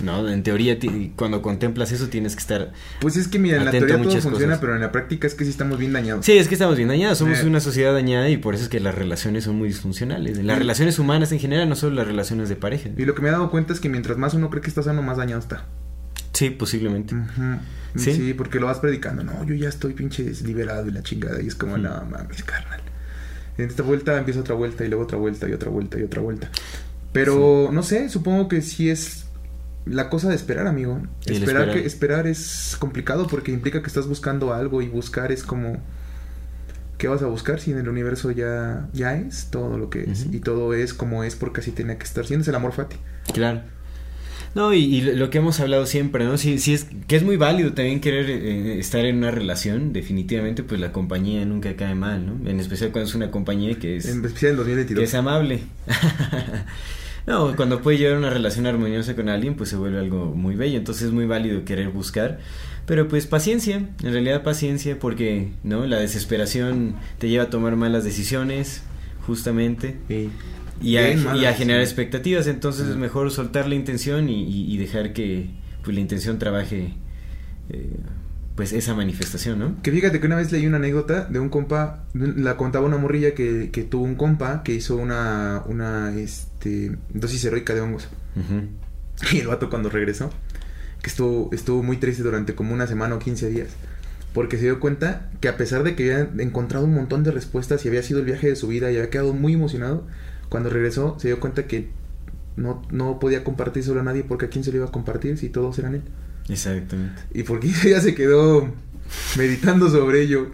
Speaker 1: ¿no? En teoría, cuando contemplas eso tienes que estar...
Speaker 2: Pues es que mira, en la teoría todo funciona,
Speaker 1: cosas.
Speaker 2: pero en la práctica es que sí estamos bien dañados.
Speaker 1: Sí, es que estamos bien dañados, somos
Speaker 2: Eh.
Speaker 1: una sociedad dañada y por eso es que las relaciones son muy disfuncionales. Las relaciones humanas en general, no solo las relaciones de pareja.
Speaker 2: Y lo que me he dado cuenta es que mientras más uno cree que está sano, más dañado está.
Speaker 1: Sí, posiblemente. ¿Sí?
Speaker 2: ¿Sí? porque lo vas predicando. No, yo ya estoy pinche liberado y la chingada. Y es como, no mames, carnal. En esta vuelta empieza otra vuelta y luego otra vuelta y otra vuelta y otra vuelta. Pero no sé, supongo que sí es la cosa de esperar, amigo. Esperar,
Speaker 1: esperar.
Speaker 2: que esperar es complicado porque implica que estás buscando algo y buscar es como ¿qué vas a buscar si en el universo ya ya es todo lo que es y todo es como es porque así tiene que estar siendo es el amor fati.
Speaker 1: Claro. No, y, y lo que hemos hablado siempre, ¿no? Sí, sí es que es muy válido también querer eh, estar en una relación, definitivamente pues la compañía nunca cae mal, ¿no? En especial cuando es una compañía que es,
Speaker 2: En especial en
Speaker 1: que
Speaker 2: 2022.
Speaker 1: es amable. no, cuando puede llevar una relación armoniosa con alguien pues se vuelve algo muy bello, entonces es muy válido querer buscar, pero pues paciencia, en realidad paciencia porque, ¿no? La desesperación te lleva a tomar malas decisiones, justamente.
Speaker 2: Sí.
Speaker 1: Y a, y a generar expectativas, entonces es mejor soltar la intención y, y- y dejar que pues la intención trabaje eh, pues esa manifestación, ¿no?
Speaker 2: Que fíjate que una vez leí una anécdota de un compa, la contaba una morrilla que, que tuvo un compa que hizo una, una este, dosis heroica de hongos.
Speaker 1: Ujú.
Speaker 2: Y el vato cuando regresó, que estuvo, estuvo muy triste durante como una semana o 15 días. Porque se dio cuenta que a pesar de que había encontrado un montón de respuestas y había sido el viaje de su vida y había quedado muy emocionado, cuando regresó se dio cuenta que no, no podía compartir solo a nadie porque a quién se lo iba a compartir si todos eran él.
Speaker 1: Exactamente.
Speaker 2: Y por 15 días se quedó meditando sobre ello.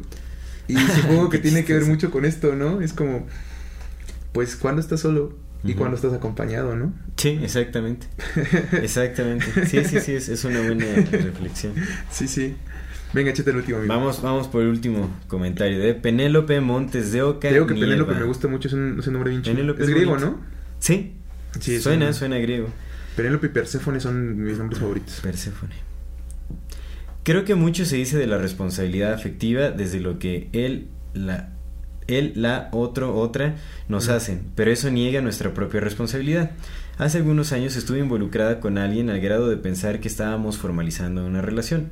Speaker 2: Y supongo que tiene que ver mucho con esto, ¿no? Es como, pues, cuando estás solo y
Speaker 1: Ujú.
Speaker 2: cuando estás acompañado, ¿no?
Speaker 1: Sí, exactamente. Exactamente. Sí, sí, sí, es, es una buena reflexión.
Speaker 2: Sí, sí. Venga, échate el último, amigo.
Speaker 1: Vamos, vamos por el último comentario de Penélope Montes de Oca.
Speaker 2: Digo que. Penélope me gusta mucho, es un, es un nombre bien chido.
Speaker 1: Penélope
Speaker 2: Es griego,
Speaker 1: bonito.
Speaker 2: ¿no?
Speaker 1: Sí,
Speaker 2: Sí,
Speaker 1: suena,
Speaker 2: un-
Speaker 1: suena griego.
Speaker 2: Penélope y Perséfone son mis nombres favoritos.
Speaker 1: Perséfone. Creo que mucho se dice de la responsabilidad afectiva desde lo que él, la, él, la, otro, otra nos
Speaker 2: Mm.
Speaker 1: hacen, pero eso niega nuestra propia responsabilidad. Hace algunos años estuve involucrada con alguien al grado de pensar que estábamos formalizando una relación.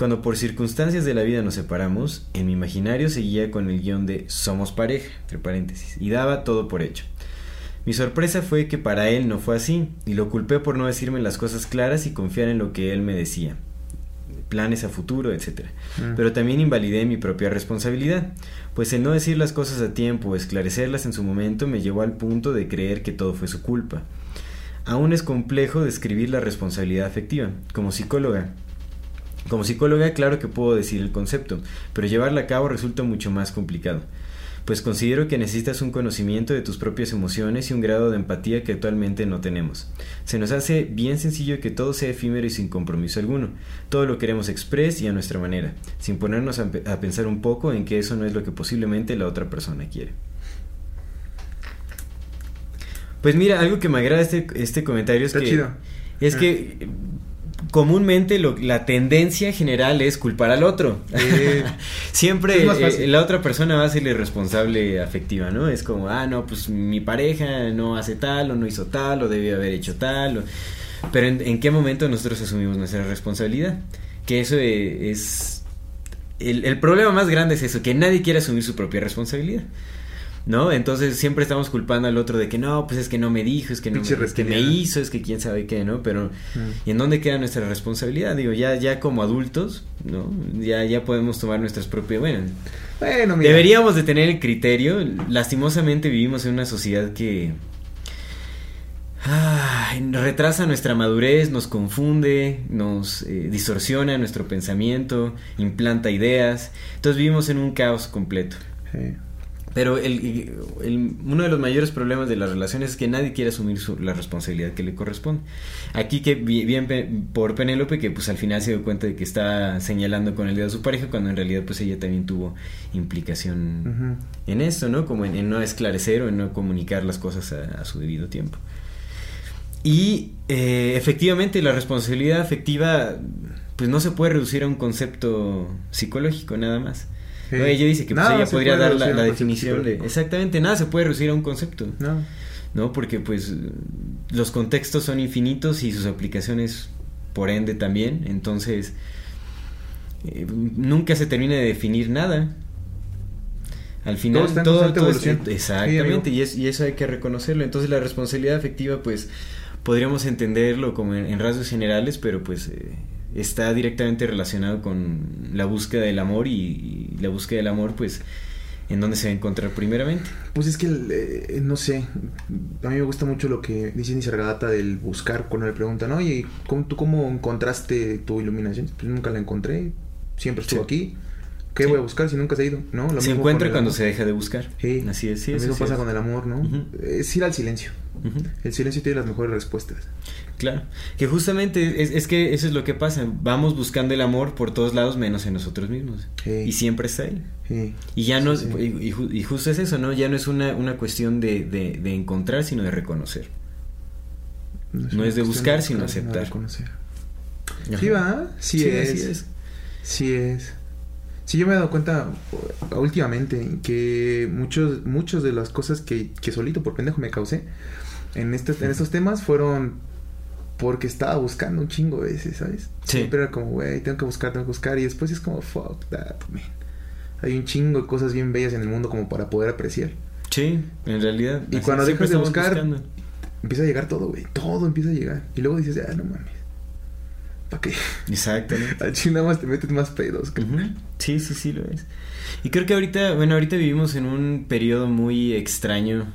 Speaker 1: Cuando por circunstancias de la vida nos separamos, en mi imaginario seguía con el guion de somos pareja, entre paréntesis, y daba todo por hecho. Mi sorpresa fue que para él no fue así, y lo culpé por no decirme las cosas claras y confiar en lo que él me decía. Planes a futuro, etc.
Speaker 2: Mm.
Speaker 1: Pero también invalidé mi propia responsabilidad, pues el no decir las cosas a tiempo o esclarecerlas en su momento me llevó al punto de creer que todo fue su culpa. Aún es complejo describir la responsabilidad afectiva. Como psicóloga, como psicóloga, claro que puedo decir el concepto, pero llevarla a cabo resulta mucho más complicado. Pues considero que necesitas un conocimiento de tus propias emociones y un grado de empatía que actualmente no tenemos. Se nos hace bien sencillo que todo sea efímero y sin compromiso alguno. Todo lo queremos express y a nuestra manera, sin ponernos a, pe- a pensar un poco en que eso no es lo que posiblemente la otra persona quiere. Pues mira, algo que me agrada este, este comentario es
Speaker 2: Está
Speaker 1: que
Speaker 2: chido.
Speaker 1: es
Speaker 2: Ah.
Speaker 1: que comúnmente lo- la tendencia general es culpar al otro.
Speaker 2: Eh,
Speaker 1: Siempre eh, la otra persona va a ser la responsable afectiva, ¿no? Es como, ah, no, pues mi pareja no hace tal o no hizo tal o debió haber hecho tal. o- Pero ¿en, en qué momento nosotros asumimos nuestra responsabilidad? Que eso eh, es... El, el problema más grande es eso, que nadie quiere asumir su propia responsabilidad. ¿No? Entonces siempre estamos culpando al otro de que no, pues es que no me dijo, es que no me, es que me
Speaker 2: reptiliano.
Speaker 1: hizo, es que quién sabe qué, ¿no? Pero
Speaker 2: Mm.
Speaker 1: ¿y en dónde queda nuestra responsabilidad? Digo, ya ya como adultos, ¿no? Ya ya podemos tomar nuestras propias, bueno,
Speaker 2: Bueno, mira.
Speaker 1: deberíamos de tener el criterio. Lastimosamente vivimos en una sociedad que retrasa nuestra madurez, nos confunde, nos eh, distorsiona nuestro pensamiento, implanta ideas. Entonces vivimos en un caos completo.
Speaker 2: Sí.
Speaker 1: Pero el, el- uno de los mayores problemas de las relaciones es que nadie quiere asumir su- la responsabilidad que le corresponde. Aquí que bien por Penélope que pues al final se dio cuenta de que está señalando con el dedo a su pareja cuando en realidad pues ella también tuvo implicación en esto, ¿no? Como en, en no esclarecer o en no comunicar las cosas a, a su debido tiempo. Y eh, efectivamente la responsabilidad afectiva pues no se puede reducir a un concepto psicológico nada más.
Speaker 2: Sí.
Speaker 1: No, ella dice que pues, ella podría dar la, definición de... Exactamente, nada se puede reducir a un concepto,
Speaker 2: No.
Speaker 1: ¿no? Porque pues los contextos son infinitos y sus aplicaciones por ende también, entonces eh, nunca se termina de definir nada. Al final
Speaker 2: Todo está en
Speaker 1: todo, todo
Speaker 2: evolución.
Speaker 1: Exactamente y, es- y eso hay que reconocerlo. Entonces la responsabilidad afectiva pues podríamos entenderlo como en, en rasgos generales, pero pues eh, está directamente relacionado con la búsqueda del amor y, y la búsqueda del amor pues ¿En dónde se va a encontrar primeramente?
Speaker 2: Pues es que, eh, no sé, a mí me gusta mucho lo que dice Nisargadatta del buscar, cuando le preguntan, oye, ¿cómo, ¿tú cómo encontraste tu iluminación? Pues nunca la encontré, siempre estuvo
Speaker 1: Sí.
Speaker 2: aquí. ¿Qué
Speaker 1: Sí.
Speaker 2: voy a buscar si nunca se ha ido? ¿No? Lo
Speaker 1: se
Speaker 2: mismo
Speaker 1: encuentra cuando
Speaker 2: amor.
Speaker 1: se deja de buscar.
Speaker 2: Sí.
Speaker 1: Así es, sí,
Speaker 2: Lo mismo pasa
Speaker 1: es.
Speaker 2: con el amor, ¿no? Es ir al silencio.
Speaker 1: Ujú.
Speaker 2: El silencio tiene las mejores respuestas.
Speaker 1: Claro, que justamente es, es que eso es lo que pasa, vamos buscando el amor por todos lados menos en nosotros mismos.
Speaker 2: Sí.
Speaker 1: Y siempre está ahí.
Speaker 2: Sí.
Speaker 1: Y ya no,
Speaker 2: Sí, sí.
Speaker 1: Y, y ju- y justo es eso, ¿no? Ya no es una, una cuestión de, de- de encontrar, sino de reconocer. No es de buscar, sino aceptar.
Speaker 2: reconocer. Sí, va, sí, es.
Speaker 1: así es.
Speaker 2: Sí es. Sí, yo me he dado cuenta uh, últimamente que muchos, muchos de las cosas que, que solito por pendejo me causé en, estos, en estos temas fueron porque estaba buscando un chingo de veces, ¿sabes?
Speaker 1: Sí.
Speaker 2: Siempre era como, güey, tengo que buscar, tengo que buscar. Y después es como, fuck that, man. Hay un chingo de cosas bien bellas en el mundo como para poder apreciar.
Speaker 1: Sí, en realidad.
Speaker 2: Y cuando dejas de buscar,
Speaker 1: buscando.
Speaker 2: Empieza a llegar todo, güey. Todo empieza a llegar. Y luego dices, ah, no mames. ¿Para qué?
Speaker 1: Exactamente.
Speaker 2: Al ching nada más te metes más pedos.
Speaker 1: Ujú. Sí, sí, sí lo es. Y creo que ahorita, bueno, ahorita vivimos en un periodo muy extraño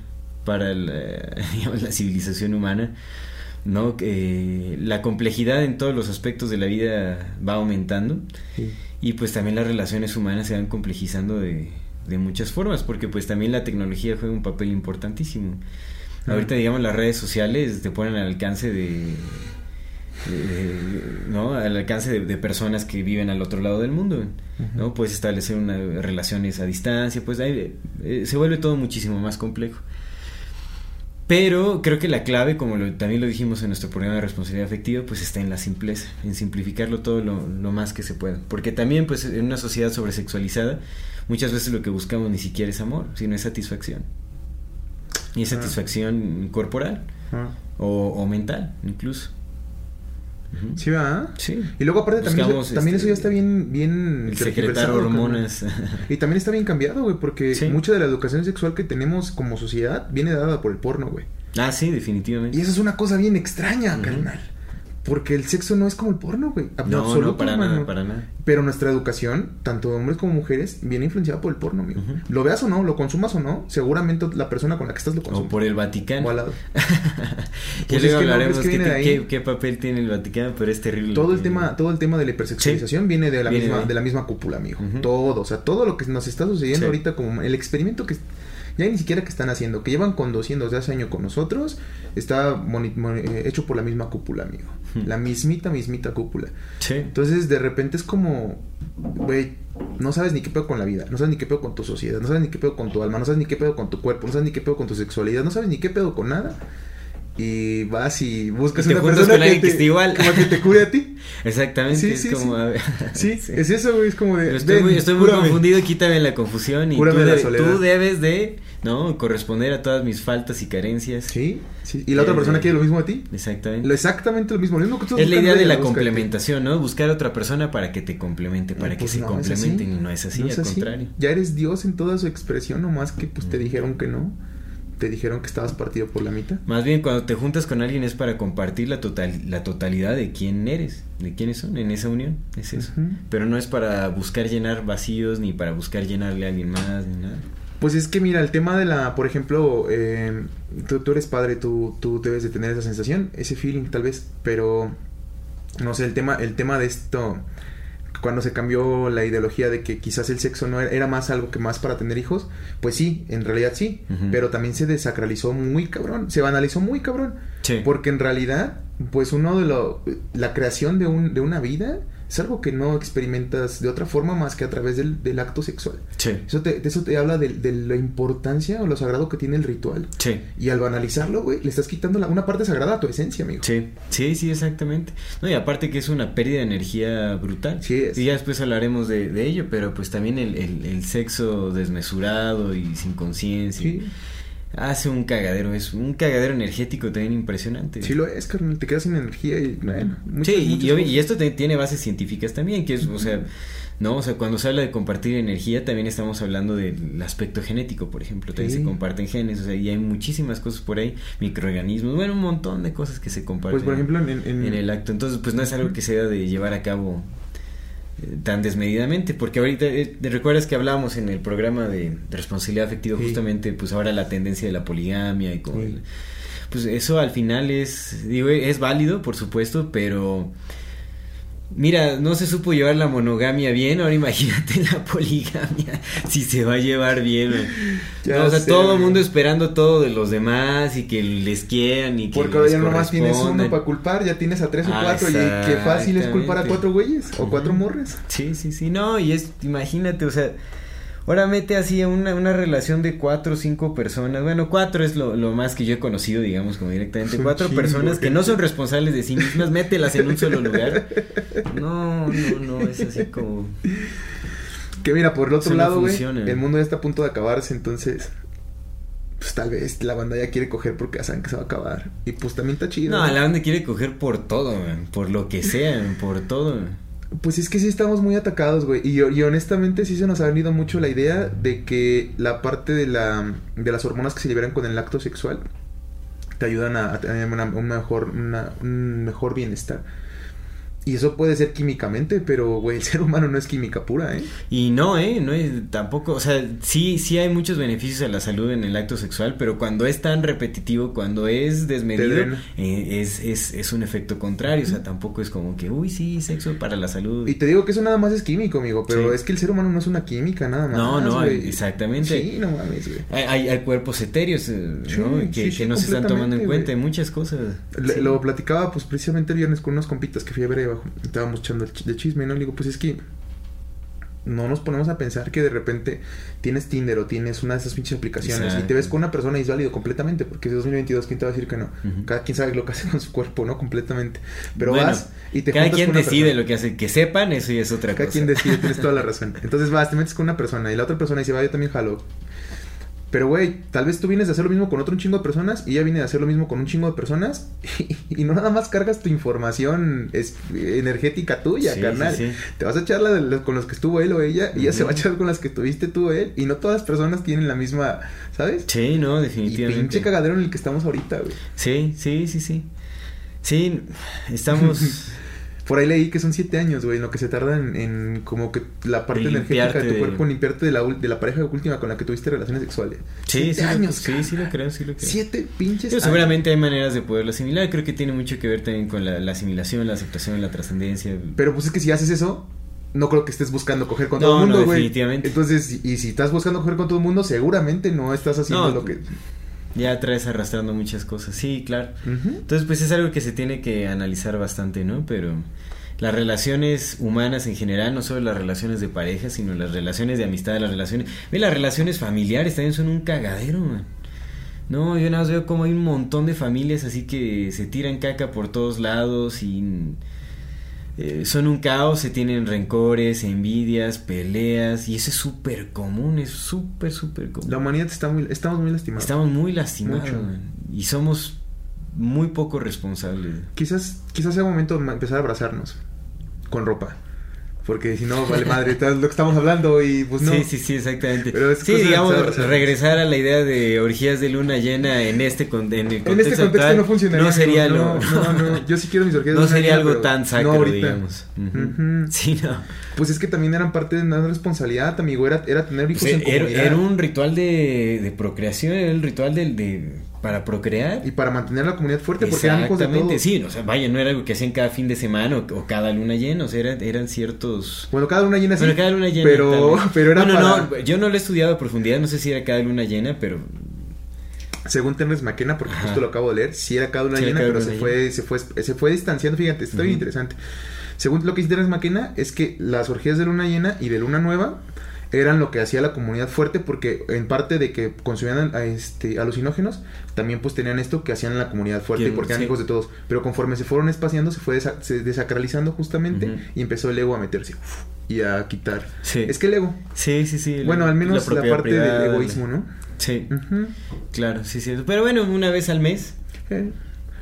Speaker 1: para eh, digamos, la civilización humana, ¿no? Que la complejidad en todos los aspectos de la vida va aumentando
Speaker 2: Sí.
Speaker 1: y pues también las relaciones humanas se van complejizando de, de muchas formas, porque pues también la tecnología juega un papel importantísimo.
Speaker 2: Ah.
Speaker 1: Ahorita, digamos, las redes sociales te ponen al alcance de... de- ¿no? al alcance de, de personas que viven al otro lado del mundo no puedes establecer una, relaciones a distancia pues ahí, eh, se vuelve todo muchísimo más complejo pero creo que la clave como lo- también lo dijimos en nuestro programa de responsabilidad afectiva pues está en la simpleza en simplificarlo todo lo, lo más que se pueda porque también pues en una sociedad sobresexualizada muchas veces lo que buscamos ni siquiera es amor sino es satisfacción y es
Speaker 2: Ah.
Speaker 1: satisfacción corporal
Speaker 2: Ah.
Speaker 1: o, o mental incluso
Speaker 2: Sí, va.
Speaker 1: Sí.
Speaker 2: Y luego aparte también,
Speaker 1: Buscamos,
Speaker 2: también
Speaker 1: este,
Speaker 2: eso ya está bien, bien
Speaker 1: el hormonas.
Speaker 2: Y también está bien cambiado, güey, porque
Speaker 1: Sí.
Speaker 2: mucha de la educación sexual que tenemos como sociedad viene dada por el porno, güey.
Speaker 1: ah, sí, definitivamente.
Speaker 2: Y eso es una cosa bien extraña,
Speaker 1: Ujú.
Speaker 2: carnal. Porque el sexo no es como el porno, güey.
Speaker 1: No,
Speaker 2: absoluto,
Speaker 1: no, para nada, para nada.
Speaker 2: Pero nuestra educación, tanto de hombres como mujeres, viene influenciada por el porno, amigo. Lo veas o no, lo consumas o no, seguramente la persona con la que estás lo consume.
Speaker 1: O por el Vaticano.
Speaker 2: O al lado.
Speaker 1: ya
Speaker 2: Pues
Speaker 1: luego
Speaker 2: es que no,
Speaker 1: hablaremos
Speaker 2: que
Speaker 1: qué, papel tiene el Vaticano, pero es terrible.
Speaker 2: Todo el tema, todo el tema de la hipersexualización viene de la
Speaker 1: Viene
Speaker 2: misma, de la misma cúpula, amigo.
Speaker 1: Ujú.
Speaker 2: Todo, o sea, todo lo que nos está sucediendo
Speaker 1: Sí.
Speaker 2: ahorita como el experimento que ya ni siquiera que están haciendo, que llevan conduciendo desde hace años con nosotros, está eh, hecho por la misma cúpula, amigo.
Speaker 1: Ujú.
Speaker 2: La mismita, mismita cúpula.
Speaker 1: Sí.
Speaker 2: Entonces, de repente es como, güey, no sabes ni qué pedo con la vida, no sabes ni qué pedo con tu sociedad, no sabes ni qué pedo con tu alma, no sabes ni qué pedo con tu cuerpo, no sabes ni qué pedo con tu sexualidad, no sabes ni qué pedo con nada. Y vas y buscas
Speaker 1: Y te
Speaker 2: una persona
Speaker 1: con que esté igual.
Speaker 2: como que te cure a ti.
Speaker 1: Exactamente.
Speaker 2: Sí,
Speaker 1: es
Speaker 2: sí,
Speaker 1: como.
Speaker 2: sí.
Speaker 1: a
Speaker 2: es eso, güey, es como de...
Speaker 1: Pero estoy
Speaker 2: "Ven,
Speaker 1: muy, estoy muy
Speaker 2: cúrame".
Speaker 1: confundido, quítame la confusión y tú,
Speaker 2: soledad.
Speaker 1: tú debes de, ¿no? Corresponder a todas mis faltas y carencias.
Speaker 2: Sí, sí. Y la otra
Speaker 1: Eh,
Speaker 2: persona quiere lo mismo de ti.
Speaker 1: Exactamente.
Speaker 2: Lo exactamente lo mismo. Lo mismo que tú
Speaker 1: Es la idea de la complementación, ¿no? Buscar a otra persona para que te complemente, para que
Speaker 2: Pues
Speaker 1: se
Speaker 2: no,
Speaker 1: complementen y no es así,
Speaker 2: No es
Speaker 1: al
Speaker 2: así.
Speaker 1: contrario.
Speaker 2: Ya eres Dios en toda su expresión, nomás que pues te
Speaker 1: Mm.
Speaker 2: dijeron que no. Te dijeron que estabas partido por la mitad.
Speaker 1: Más bien cuando te juntas con alguien es para compartir la total la totalidad de quién eres, de quiénes son en esa unión, es eso. Pero no es para buscar llenar vacíos ni para buscar llenarle a alguien más ni nada.
Speaker 2: Pues es que mira, el tema de la, por ejemplo, eh, tú, tú eres padre, tú, tú debes de tener esa sensación, ese feeling tal vez, pero no sé, el tema, el tema de esto, cuando se cambió la ideología de que quizás el sexo no era, era más algo que más para tener hijos, pues sí, en realidad sí, pero también se desacralizó muy cabrón, se banalizó muy cabrón,
Speaker 1: Sí.
Speaker 2: porque en realidad, pues uno de lo, la creación de, un, de una vida es algo que no experimentas de otra forma más que a través del, del acto sexual.
Speaker 1: Sí.
Speaker 2: Eso te, eso te habla de, de la importancia o lo sagrado que tiene el ritual.
Speaker 1: Sí.
Speaker 2: Y al banalizarlo, güey, le estás quitando la- una parte sagrada a tu esencia, amigo.
Speaker 1: Sí, sí, sí, exactamente. No, y aparte que es una pérdida de energía brutal.
Speaker 2: Sí es.
Speaker 1: Y ya después hablaremos de, de ello, pero pues también el, el- el sexo desmesurado y sin conciencia
Speaker 2: Sí,
Speaker 1: hace un cagadero, es un cagadero energético también impresionante.
Speaker 2: sí lo es, carnal. Te quedas sin energía y, bueno, muchas-
Speaker 1: sí, y-
Speaker 2: muchas
Speaker 1: y,
Speaker 2: cosas.
Speaker 1: y esto te- tiene bases científicas también, que es, o sea, no, o sea, cuando se habla de compartir energía, también estamos hablando del aspecto genético, por ejemplo, también
Speaker 2: Sí.
Speaker 1: se comparten genes, o sea, y hay muchísimas cosas por ahí, microorganismos, bueno, un montón de cosas que se comparten
Speaker 2: Pues, por ejemplo, en- en-
Speaker 1: en el acto, entonces, pues no es algo que se deba de llevar a cabo tan desmedidamente, porque ahorita eh, ¿te recuerdas que hablábamos en el programa de, de responsabilidad afectiva
Speaker 2: Sí.
Speaker 1: justamente, pues ahora la tendencia de la poligamia y con
Speaker 2: Sí.
Speaker 1: el- pues eso al final es, digo, es válido, por supuesto, pero mira, no se supo llevar la monogamia bien, ahora imagínate la poligamia, si se va a llevar bien. No, o sea,
Speaker 2: sé,
Speaker 1: todo el mundo esperando todo de los demás y que les quieran y que
Speaker 2: Porque ahora ya nomás tienes uno para culpar, ya tienes a tres o cuatro. Y qué fácil es culpar a cuatro güeyes o cuatro morres.
Speaker 1: Sí, sí, sí, no, y es, imagínate, o sea, ahora mete así a una, una relación de cuatro o cinco personas, bueno, cuatro es lo, lo más que yo he conocido, digamos, como directamente, cuatro
Speaker 2: chingo,
Speaker 1: personas que no son responsables de sí mismas, mételas en un solo lugar. No, no, no, es así como...
Speaker 2: Que mira, por el otro
Speaker 1: Eso no
Speaker 2: lado, güey,
Speaker 1: funciona.
Speaker 2: el mundo ya está a punto de acabarse, entonces. Pues tal vez la banda ya quiere coger porque ya saben que se va a acabar. Y pues también está chido.
Speaker 1: No, la banda quiere coger por todo, man, por lo que sea, man, por todo. man.
Speaker 2: Pues es que sí estamos muy atacados, güey. Y, y honestamente sí se nos ha venido mucho la idea de que la parte de la de las hormonas que se liberan con el acto sexual te ayudan a, tener un mejor una- un mejor bienestar. Y eso puede ser químicamente, pero güey, el ser humano no es química pura, ¿eh?
Speaker 1: Y no, eh, no es tampoco, o sea, sí, sí hay muchos beneficios a la salud en el acto sexual, pero cuando es tan repetitivo, cuando es desmedido, eh, es, es, es un efecto contrario, o sea, tampoco es como que, uy, sí, sexo para la salud.
Speaker 2: Y te digo que eso nada más es químico, amigo, pero
Speaker 1: Sí.
Speaker 2: es que el ser humano no es una química, nada más.
Speaker 1: No, no,
Speaker 2: güey.
Speaker 1: exactamente.
Speaker 2: Sí, no mames, güey.
Speaker 1: Hay, hay, cuerpos etéreos, eh, que,
Speaker 2: sí,
Speaker 1: que
Speaker 2: sí,
Speaker 1: no se están tomando en cuenta, hay muchas cosas.
Speaker 2: Le-. Lo platicaba pues precisamente el viernes con unos compitas que fui a ver Estábamos echando de chisme, ¿no? Le digo, pues es que no nos ponemos a pensar que de repente tienes Tinder o tienes una de esas pinches aplicaciones y te ves con una persona y es válido completamente, porque es 2022, ¿quién te va a decir que no? Cada quien sabe lo que hace con su cuerpo, ¿no? Completamente. Pero
Speaker 1: Bueno,
Speaker 2: vas y te
Speaker 1: Cada quien
Speaker 2: con
Speaker 1: decide
Speaker 2: persona.
Speaker 1: lo que hace, que sepan, eso ya es otra
Speaker 2: Cada
Speaker 1: cosa.
Speaker 2: quien decide, tienes toda la razón. Entonces vas, te metes con una persona y la otra persona dice, va, yo también jalo. Pero, güey, tal vez tú vienes de hacer lo mismo con otro un chingo de personas y ella viene de hacer lo mismo con un chingo de personas y, y no nada más cargas tu información es, energética tuya,
Speaker 1: Sí,
Speaker 2: carnal.
Speaker 1: sí, sí.
Speaker 2: Te vas a echar la de los- con los que estuvo él o ella y ella se va a echar con las que tuviste tú o él y no todas las personas tienen la misma, ¿sabes?
Speaker 1: Sí, no,
Speaker 2: Y
Speaker 1: definitivamente.
Speaker 2: pinche cagadero en el que estamos ahorita, güey.
Speaker 1: Sí, sí, sí, sí. Sí, estamos...
Speaker 2: Por ahí leí que son siete años, güey, en lo que se tarda en, en como que la parte
Speaker 1: En
Speaker 2: energética de tu cuerpo, en limpiarte de la, de la pareja última con la que tuviste relaciones sexuales.
Speaker 1: Sí,
Speaker 2: siete
Speaker 1: sí,
Speaker 2: años,
Speaker 1: sí, sí lo creo, sí lo creo.
Speaker 2: Siete pinches años.
Speaker 1: seguramente hay maneras de poderlo asimilar. Creo que tiene mucho que ver también con la, la asimilación, la aceptación, la trascendencia.
Speaker 2: Pero pues es que si haces eso, no creo que estés buscando coger con
Speaker 1: No,
Speaker 2: todo el mundo,
Speaker 1: no,
Speaker 2: güey.
Speaker 1: definitivamente.
Speaker 2: Entonces, y si estás buscando coger con todo el mundo, seguramente no estás haciendo
Speaker 1: No,
Speaker 2: lo que...
Speaker 1: Ya traes arrastrando muchas cosas. Sí, claro. Entonces, pues es algo que se tiene que analizar bastante, ¿no? Pero las relaciones humanas en general, no solo las relaciones de pareja, sino las relaciones de amistad, las relaciones... Ve, las relaciones familiares también son un cagadero, man. No, yo nada más veo como hay un montón de familias así que se tiran caca por todos lados y... eh, son un caos, se tienen rencores, envidias, peleas y eso es súper común, es súper, súper común.
Speaker 2: La humanidad está muy... Estamos muy lastimados.
Speaker 1: Estamos muy lastimados y somos muy poco responsables.
Speaker 2: Quizás, quizás sea momento de empezar a abrazarnos con ropa. Porque si no, vale madre, todo lo que estamos hablando y pues no.
Speaker 1: Sí, sí, sí, exactamente.
Speaker 2: Pero es
Speaker 1: sí, digamos, regresar a la idea de orgías de luna llena en este con- en el contexto,
Speaker 2: En este contexto
Speaker 1: actual,
Speaker 2: no funcionaría.
Speaker 1: No sería lo
Speaker 2: no, no, no, Yo sí quiero mis orgías.
Speaker 1: no
Speaker 2: de luna
Speaker 1: sería
Speaker 2: llena,
Speaker 1: algo tan
Speaker 2: no
Speaker 1: sacro, digamos. Sí, no.
Speaker 2: Pues es que también eran parte de una responsabilidad, amigo. Era, era tener hijos
Speaker 1: Pues
Speaker 2: en
Speaker 1: era,
Speaker 2: comunidad.
Speaker 1: era un ritual de, de procreación, era el ritual del de, para procrear.
Speaker 2: Y para mantener la comunidad fuerte, porque eran hijos de todos.
Speaker 1: sí, o sea, vaya, no era algo que hacían cada fin de semana o, o cada luna llena, o sea, eran, eran ciertos...
Speaker 2: Bueno, cada luna llena sí.
Speaker 1: Bueno, cada luna llena.
Speaker 2: Pero, pero era
Speaker 1: Bueno,
Speaker 2: para...
Speaker 1: no, yo no lo he estudiado a profundidad, no sé si era cada luna llena, pero
Speaker 2: Según Terence McKenna, porque
Speaker 1: Ajá.
Speaker 2: justo lo acabo de leer, sí era cada luna
Speaker 1: Sí
Speaker 2: llena,
Speaker 1: cada
Speaker 2: pero
Speaker 1: luna
Speaker 2: se
Speaker 1: llena.
Speaker 2: fue, se fue, se fue distanciando. Fíjate, está bien
Speaker 1: Ujú.
Speaker 2: interesante. Según lo que dice Terence McKenna, es que las orgías de luna llena y de luna nueva eran lo que hacía la comunidad fuerte porque en parte de que consumían a, este, alucinógenos, también pues tenían esto que hacían la comunidad fuerte
Speaker 1: Que-
Speaker 2: porque eran
Speaker 1: sí.
Speaker 2: hijos de todos. Pero conforme se fueron espaciando, se fue desa- se desacralizando justamente y empezó el ego a meterse uf, y a quitar.
Speaker 1: sí.
Speaker 2: Es que el ego,
Speaker 1: Sí, sí, sí.
Speaker 2: bueno, al menos la,
Speaker 1: propiedad
Speaker 2: parte
Speaker 1: privada,
Speaker 2: del
Speaker 1: la-
Speaker 2: egoísmo, ¿no?
Speaker 1: Sí, claro, sí, sí. Pero bueno, una vez al mes.
Speaker 2: Eh,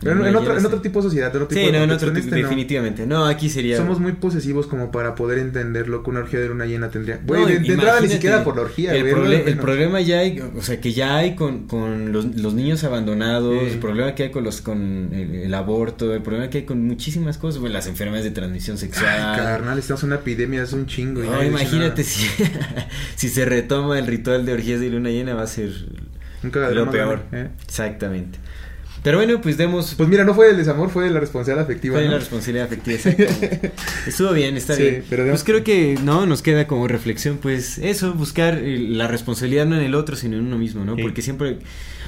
Speaker 2: Pero en, otro, en otro tipo de sociedad, otro tipo
Speaker 1: Sí,
Speaker 2: de
Speaker 1: no, en otro
Speaker 2: este
Speaker 1: definitivamente. No, aquí sería...
Speaker 2: Somos muy posesivos como para poder entender lo que una orgía de luna llena tendría. Güey,
Speaker 1: No,
Speaker 2: de, de entrada ni siquiera por la orgía,
Speaker 1: el, proble- el problema ya hay, o sea, que ya hay con, con los, los niños abandonados,
Speaker 2: Sí.
Speaker 1: el problema que hay con los con el, el aborto, el problema que hay con muchísimas cosas, güey, las enfermedades de transmisión sexual.
Speaker 2: Ay, carnal, estamos en una epidemia, es un chingo.
Speaker 1: No, imagínate si, si se retoma el ritual de orgías de luna llena, va a ser lo peor.
Speaker 2: ¿eh?
Speaker 1: Exactamente. Pero bueno, pues demos
Speaker 2: Pues mira, no fue del desamor, fue de la responsabilidad afectiva.
Speaker 1: fue
Speaker 2: ¿no?
Speaker 1: la responsabilidad afectiva. exacto. Estuvo bien, está
Speaker 2: Sí,
Speaker 1: bien.
Speaker 2: pero de-
Speaker 1: pues creo que no, nos queda como reflexión, pues eso, buscar eh, la responsabilidad no en el otro, sino en uno mismo, ¿no?
Speaker 2: Sí.
Speaker 1: Porque siempre,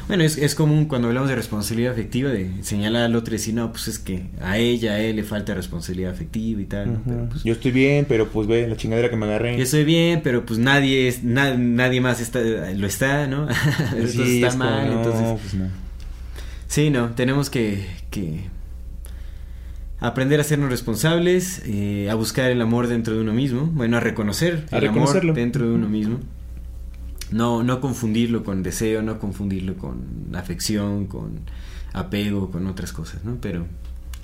Speaker 1: bueno, es, es común cuando hablamos de responsabilidad afectiva de señalar al otro y decir, no, pues es que a ella, a él le falta responsabilidad afectiva y tal, ¿no? Pero, pues,
Speaker 4: Yo estoy bien, pero pues ve la chingadera que me agarré.
Speaker 1: yo estoy bien, pero pues nadie es, na- nadie más está, lo está, ¿no? Entonces
Speaker 4: Sí,
Speaker 1: está
Speaker 4: es como,
Speaker 1: mal,
Speaker 4: no,
Speaker 1: entonces.
Speaker 4: pues no.
Speaker 1: Sí, no, tenemos que, que aprender a sernos responsables, eh, a buscar el amor dentro de uno mismo, bueno, a reconocer
Speaker 4: A
Speaker 1: el
Speaker 4: reconocerlo.
Speaker 1: amor dentro de uno mismo. No, no confundirlo con deseo, no confundirlo con afección, con apego, con otras cosas, ¿no? Pero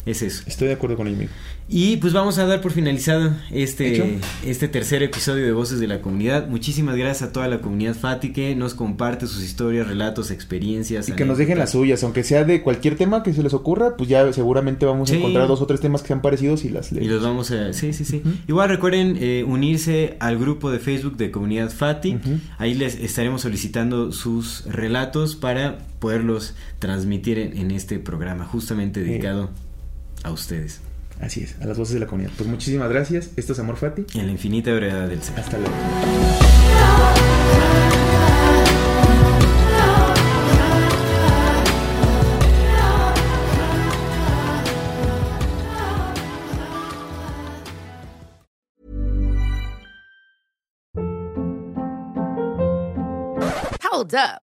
Speaker 1: es eso.
Speaker 4: Estoy de acuerdo con el amigo.
Speaker 1: Y pues vamos a dar por finalizado este,
Speaker 4: Hecho.
Speaker 1: este tercer episodio de Voces de la Comunidad. Muchísimas gracias a toda la comunidad Fati que nos comparte sus historias, relatos, experiencias.
Speaker 4: Y que nos dejen las suyas, aunque sea de cualquier tema que se les ocurra, pues ya seguramente vamos a encontrar dos o tres temas que sean parecidos y las
Speaker 1: Y
Speaker 4: leemos.
Speaker 1: los vamos a... Sí, sí, sí. Igual recuerden eh, unirse al grupo de Facebook de Comunidad Fati. Ahí les estaremos solicitando sus relatos para poderlos transmitir en, en este programa, justamente dedicado a ustedes.
Speaker 4: Así es, a las voces de la comunidad. Pues muchísimas gracias. Esto es Amor Fati.
Speaker 1: En la infinita brevedad del ser.
Speaker 4: Hasta luego.
Speaker 5: Hold up.